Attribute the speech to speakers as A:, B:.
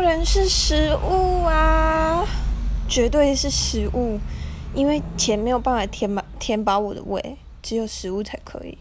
A: 当然是食物啊，绝对是食物，因为钱没有办法填满填饱我的胃，只有食物才可以。